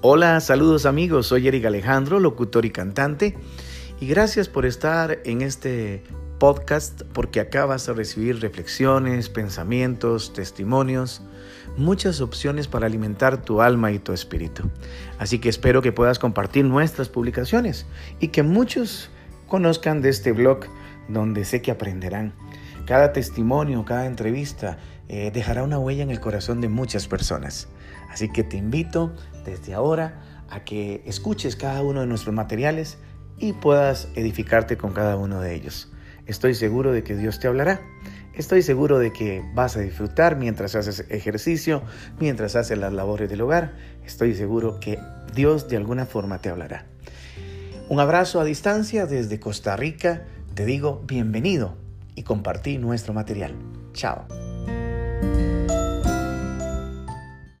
Hola, saludos amigos, soy Eric Alejandro, locutor y cantante, y gracias por estar en este podcast porque acá vas a recibir reflexiones, pensamientos, testimonios, muchas opciones para alimentar tu alma y tu espíritu. Así que espero que puedas compartir nuestras publicaciones y que muchos conozcan de este blog donde sé que aprenderán. Cada testimonio, cada entrevista eh, dejará una huella en el corazón de muchas personas. Así que te invito desde ahora a que escuches cada uno de nuestros materiales y puedas edificarte con cada uno de ellos. Estoy seguro de que Dios te hablará. Estoy seguro de que vas a disfrutar mientras haces ejercicio, mientras haces las labores del hogar. Estoy seguro que Dios de alguna forma te hablará. Un abrazo a distancia desde Costa Rica. Te digo bienvenido y compartí nuestro material. Chao.